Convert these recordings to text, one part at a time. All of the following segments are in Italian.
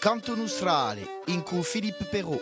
Canto Nostrale, in cui Filippo Perrault.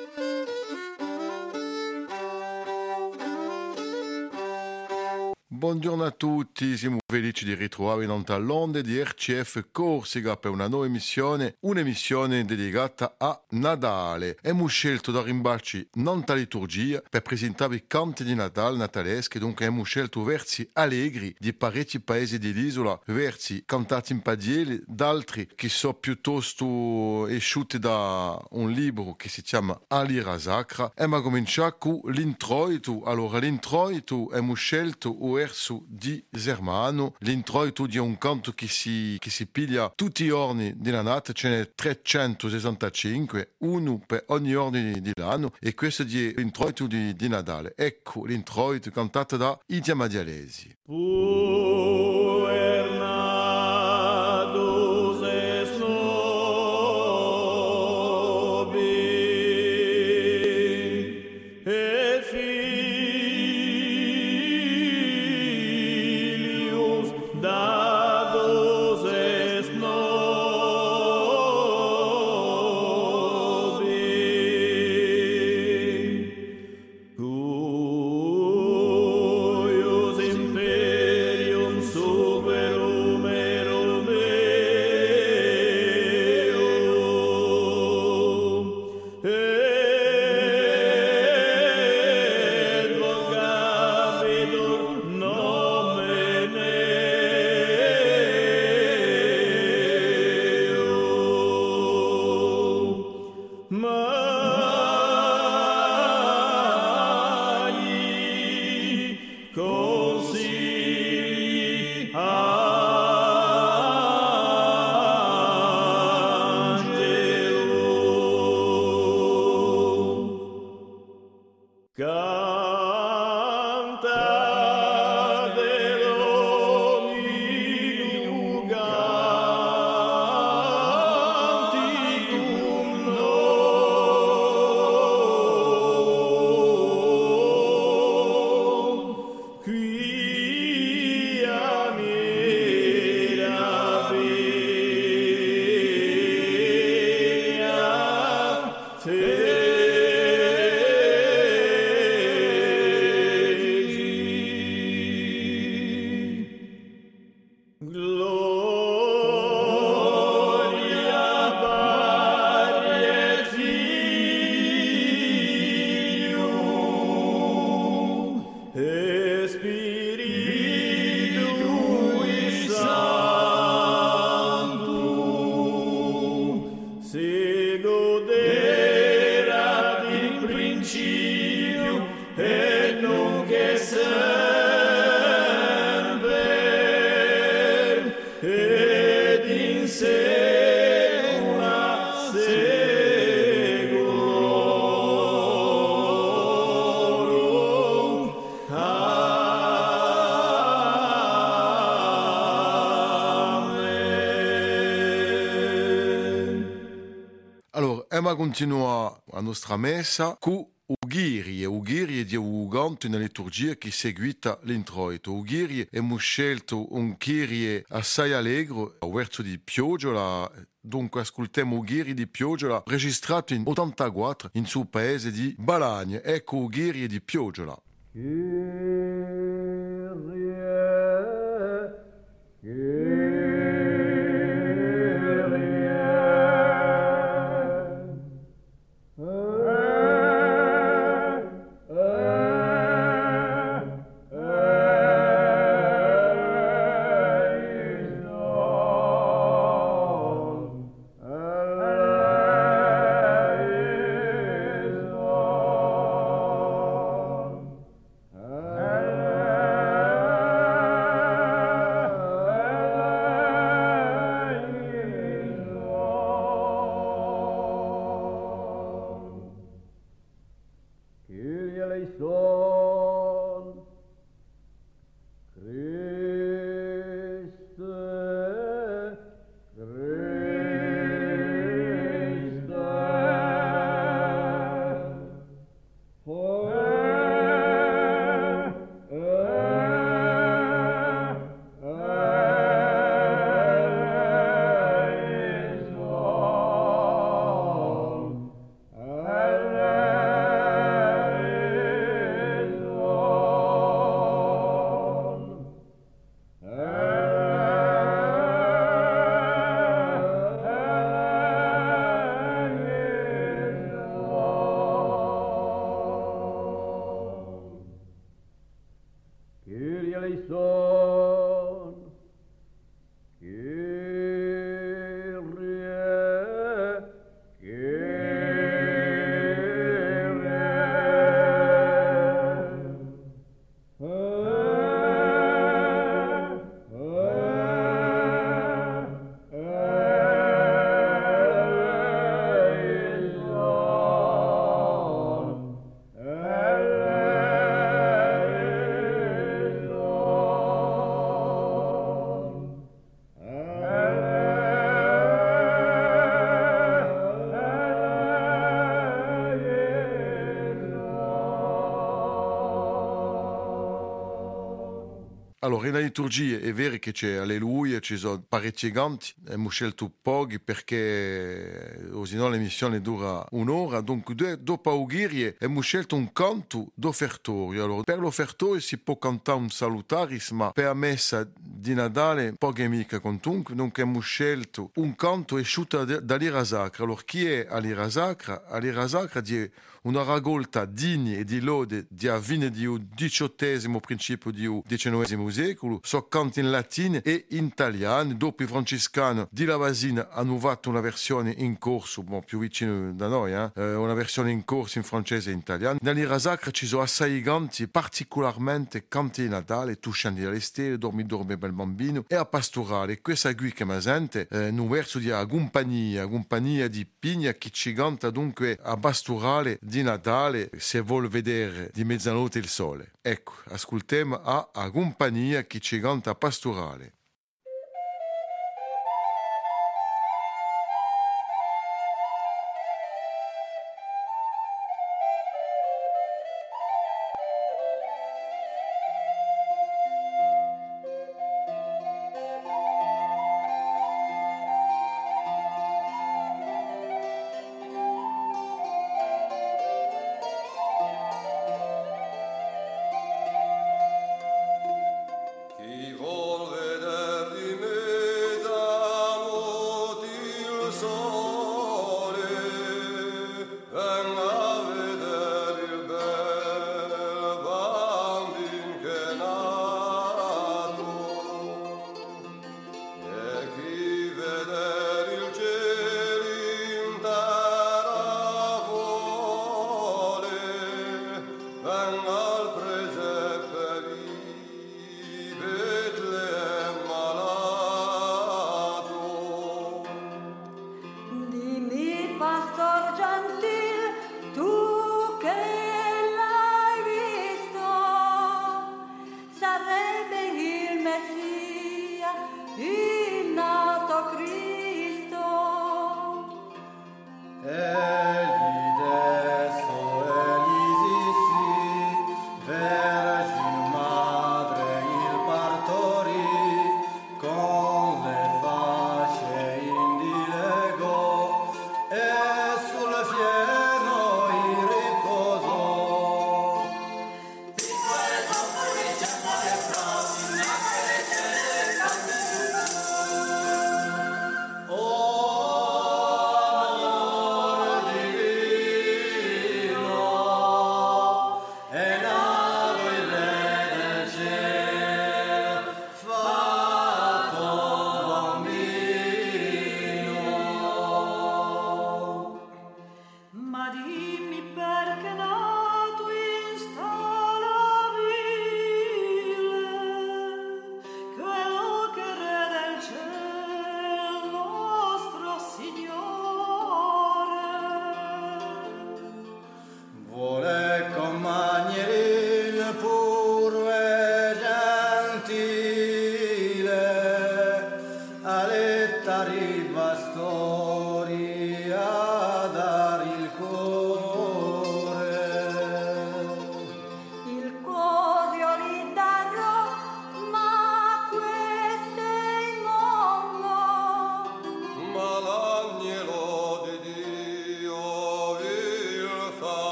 Buongiorno a tutti, siamo felici di ritrovare in onde di RCF Corsica per una nuova emissione, un'emissione dedicata a Natale. Abbiamo scelto da rimbarci nanta liturgia per presentare i canti di Natale nataleschi, dunque abbiamo scelto versi allegri di parecchi paesi dell'isola, versi cantati in padiele, d'altri che sono piuttosto esciuti da un libro che si chiama Alira Sacra. E ma cominciare con l'introito. Allora, l'introito abbiamo scelto un verso di Zermano anno l'introito di un canto che si, che si piglia tutti i giorni della natta, ce n'è 365, uno per ogni giorno dell'anno e questo è l'introito di, di Natale. Ecco l'introito cantato da Idia Madialesi. Oh. Continua a nostra messa con Ugiri, e Ugiri di Uganto una liturgia che seguita l'introito. Ugiri abbiamo scelto un Kyrie assai allegro, a verso di Piogiola, dunque ascoltiamo Ugiri di Piogiola, registrato in 84 in suo paese di Balagne. Ecco Ugiri di Piogiola. Kyrie. eleições. Allora, in liturgia è vero che c'è Alleluia, ci sono parecchi canti, abbiamo scelto pochi perché così no l'emissione dura un'ora, dunque dopo aughirie abbiamo scelto un canto d'offertorio. Allora, per l'offertorio si può cantare un salutaris, ma per la messa di Natale poche mica contunque, dunque abbiamo scelto un canto esciuto dall'ira sacra. Allora, chi è all'ira sacra? All'ira sacra di una raccolta digna e di lode di avvine di XVIII principio di XIX secolo, so canti in latino e in italiano. Dopo i francescani di Lavasina hanno fatto una versione in corso, bon, più vicino da noi, eh? una versione in corso in francese e in italiano. Nell'ira sacra ci sono assai canti, particolarmente canti di Natale, Tu scendi dalle stelle, dormi dormi bel bambino, e a pastorale. Questa qui che mi sente, eh, un verso di compagnia, compagnia di pigna che ci canta dunque a pastorale di Natale se vuol vedere di mezzanotte il sole. Ecco, ascoltiamo a, a compagnia che ci canta pastorale. Allora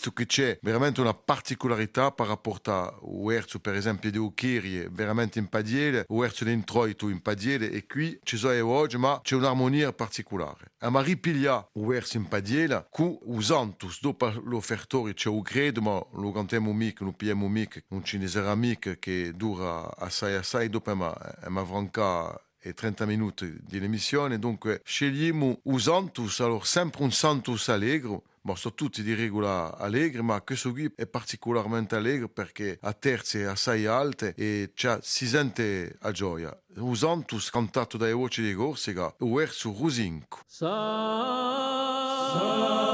visto che c'è veramente una particolarità a Uerzo per esempio di veramente in padiele, Uerzo di Introito in padiele e qui ci sono oggi ma c'è un'armonia particolare. A Marie Piglia Uerzo in cu usantus dopo l'offertorio c'è un credo ma lo cantiamo mica, lo mica, un cinesera mica che dura assai assai dopo ma, ma franca e 30 minuti di emissione, dunque scegliamo usantus, allora sempre un santus allegro, Bon, sono tutti di regola allegri, ma questo qui è particolarmente allegro perché a terze assai alte e si sente a gioia. Usantus cantato dai voci di Corsica, verso Rusinco. Sa, sa.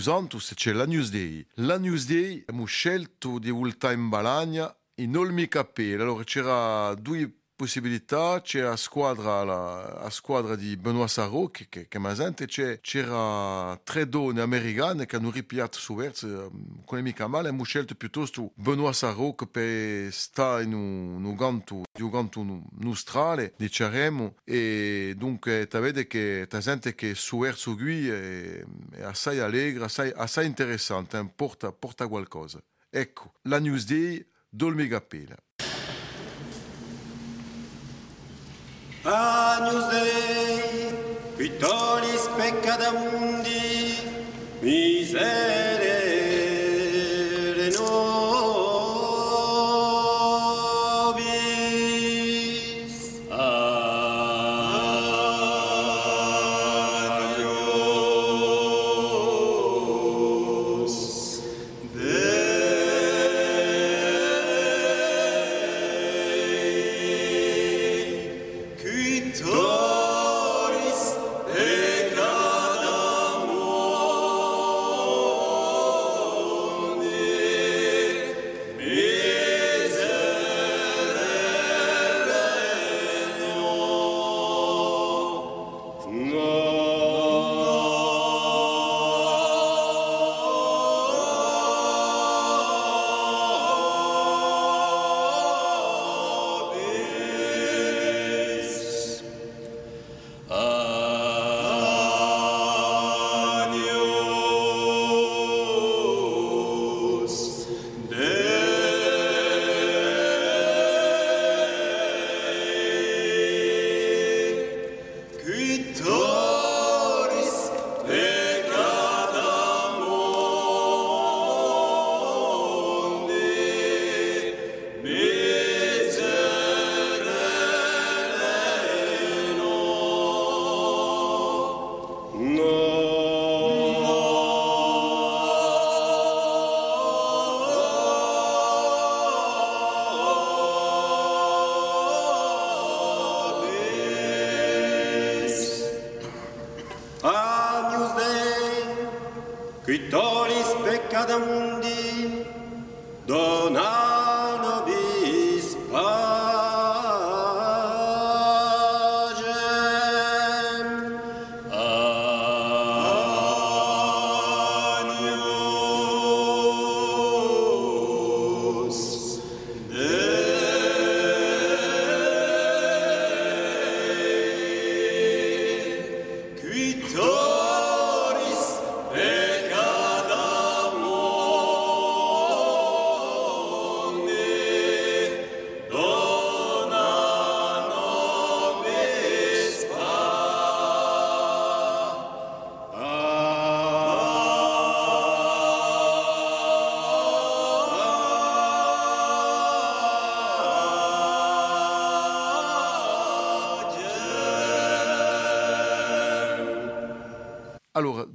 Pausantus c'è la Newsday. La Newsday abbiamo scelto di voltare in Balagna in Olmi Capelle. Allora c'era due possibilità, c'è la squadra, la, la squadra di Benoît Sarro che, che, che mi sente, c'era tre donne americane che hanno ripiato su verso, con le mica male, abbiamo scelto piuttosto Benoît Sarro che per stare in un, un ganto, di un ganto nostrale, diciamo, e dunque vede che ta sente che su verso lui è, è assai allegro, assai, assai interessante, eh, porta, porta qualcosa. Ecco, la Newsday Dolmi Gappela. agnus Dei, qui tolis mundi, miseria.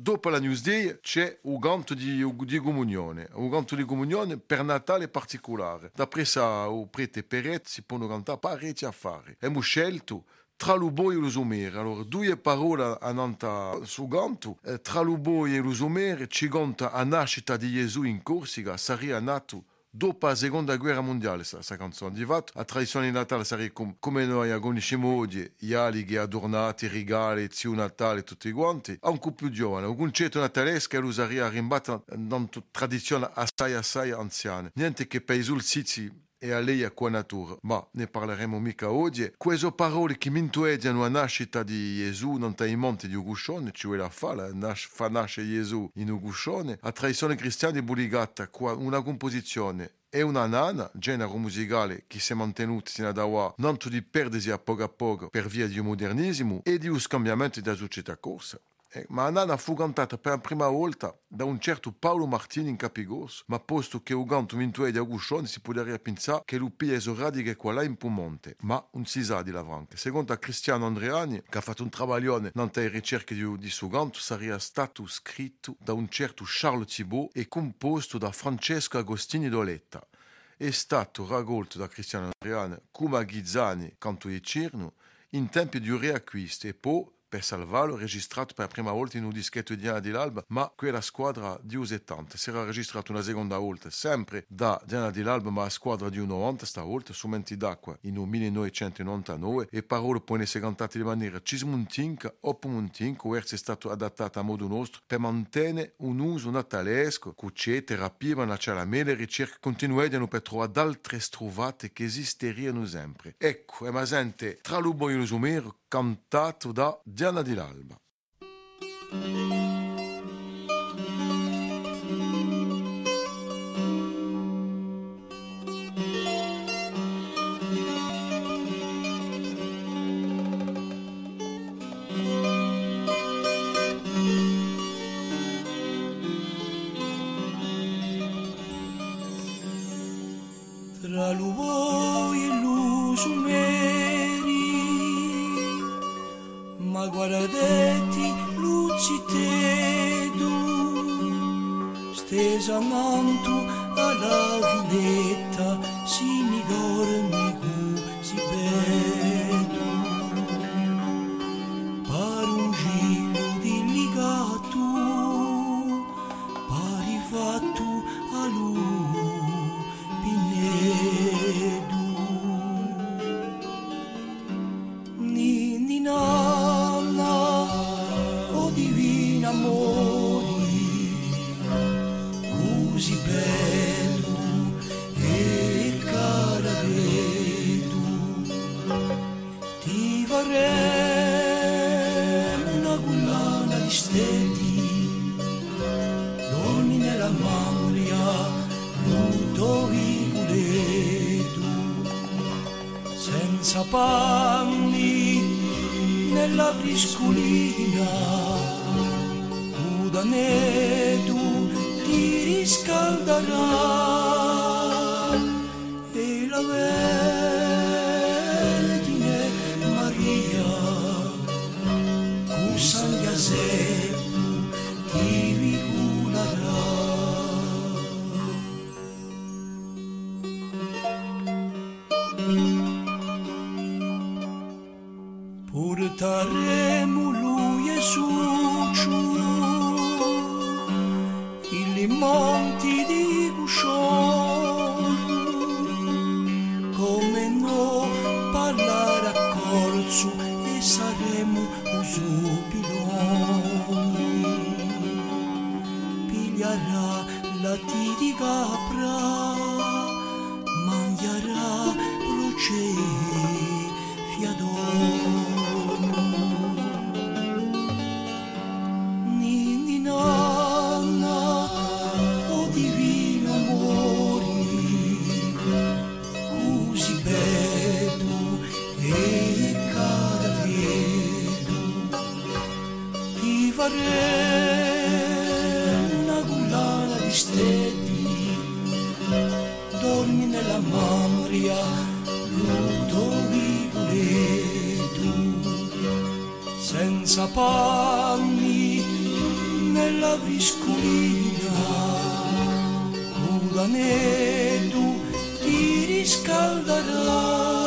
Dopo la Newsday c'è un ganto di, di comunione, un ganto di comunione per Natale particolare. D'après ça, o prete peret si possono cantare parecchi affari. Abbiamo scelto tra l'uboi e lo somere. Allora, due parole andante su ganto. Eh, tra l'uboi e lo somere ci conta la nascita di Gesù in Corsica, sarebbe nato dopo la seconda guerra mondiale questa canzone. Di fatto, la tradizione di Natale sarebbe com- come noi conosciamo oggi, gli alighi adornati, regali, zio Natale, tutti quanti, anche più giovane. Un concetto natalesco lo sarebbe rimbatto in una tradizione assai assai anziana. Niente che per i solstizi e a lei a qua natura, ma ne parleremo mica oggi. Queste parole che mi intuediano la nascita di Gesù non i monti di Uguscione, cioè la fa, la nas- fa nascere Gesù in Uguscione, la tradizione cristiana è buligata qua una composizione e una nana, genere musicale che si è mantenuto sino ad ora, non di perdersi a poco a poco per via di modernismo e di un scambiamento della società corsa. Eh, ma la nana fu cantata per la prima volta da un certo Paolo Martini in Capigos, ma posto che il canto mintuè di Aguscione si potrebbe pensare che lui pieso radiche qua là in Pumonte, ma non si sa di lavranche. Secondo Cristiano Andreani, che ha fatto un travaglione nelle ricerche di, di suo canto, sarebbe stato scritto da un certo Charles Thibault e composto da Francesco Agostini d'Oletta. È stato raccolto da Cristiano Andreani come a Ghizzani, canto di Cirno, in tempi di riacquisto e poi per salvarlo, registrato per la prima volta in un dischetto di Diana dell'Alba, ma quella squadra di U70 si era registrato una seconda volta, sempre da Diana dell'Alba, ma la squadra di U90 stavolta su Menti d'acqua in un 1999 e parole poi essere cantate di maniera cismuntinca o pumuntinca o essere stato adattato a modo nostro per mantenere un uso natalesco, cucce, terapia, ma la mele ricerche continuano per trovare altre strovate che esisteranno sempre. Ecco, è ma sente tra l'ubo e lo sumero cantato da Diana di l'Alba. Monti di Guscion come no parlare a corso e saremo usupiloni pigliarà la di senza panni nella viscolina, nuda ne tu ti riscalderai.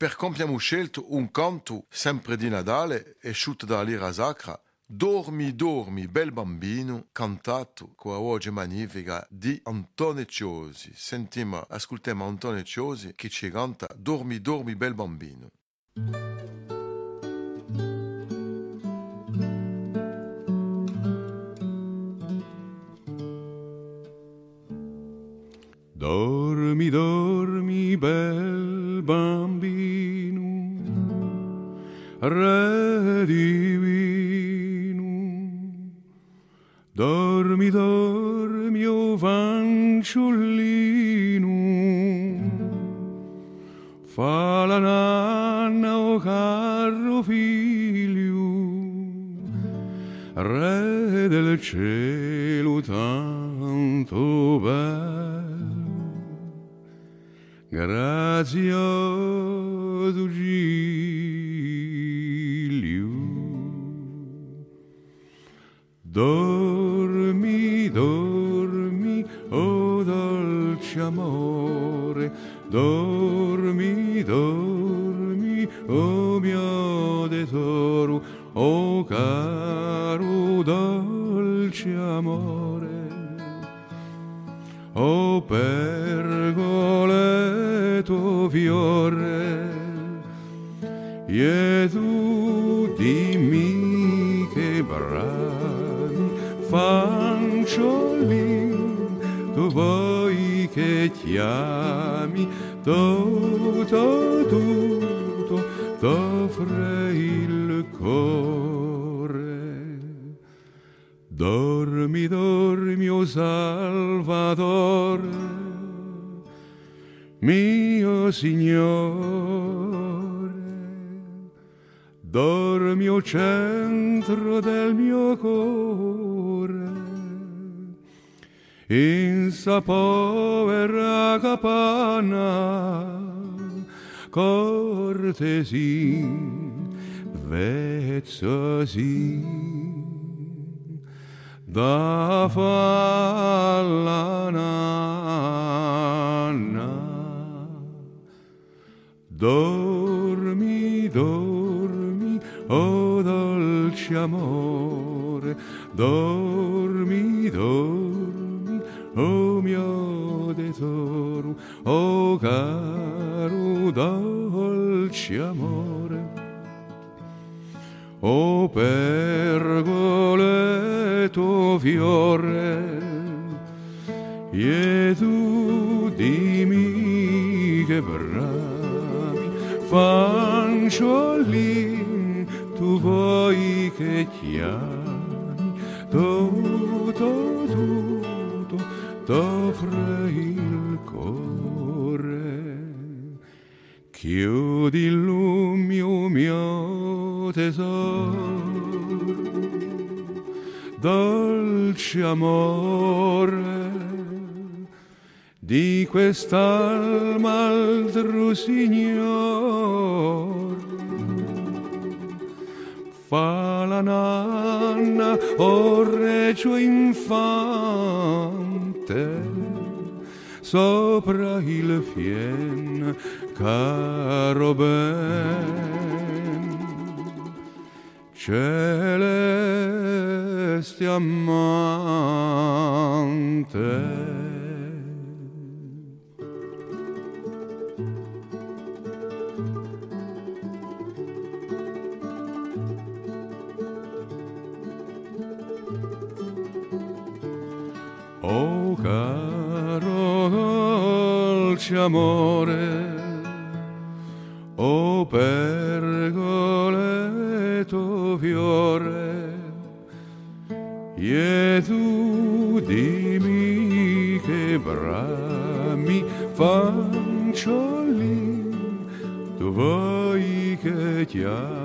Per abbiamo scelto un canto sempre di Natale e sciutto dalla lira sacra Dormi, dormi, bel bambino, cantato con la voce magnifica di Antonio Ciosi. Sentiamo, ascoltiamo Antonio Ciosi che ci canta Dormi, dormi, bel bambino. Dormi, dormi, bel bambino, re divino. Dormi, dormi, o fanciullino, fa la nanna, o caro figlio, re del cielo tanto bello. Grazioso Giglio. Dormi, dormi, oh dolce amore, dormi, dormi, oh mio tesoro, oh caro dolce amore. O pergoleto fiore, Gesù dimmi che bravi fanciullin, tu vuoi che chiami tutto, Signore, dormi o centro del mio cuore in sa povera capanna cortesi vezzosi da falla dormi dormi o dolce amore. Dormi dormi o mio tesoro. O caro dolce amore. O pergoleto fiore. E bravi fanciolin tu vuoi che chiami? Tutto tutto t'offre il cuore. Chiudi il lumio mio tesoro. Dolce amore di quest'alma altro signor. Fa la nanna o regio infante. Sopra il fien caro ben. Celeste amante dolce amore, oh pergoleto fiore, e tu dimmi che brami fanciolli, tu vuoi che chiami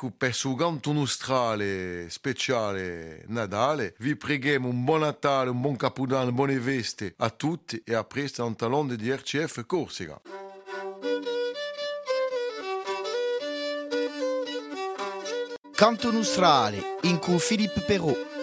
Ecco, per su canto nostrale speciale Natale, vi preghiamo un buon Natale, un buon Capodanno, buone veste a tutti e a presto un talon di RCF Corsica. Canto nostrale in cui Philippe Perrault.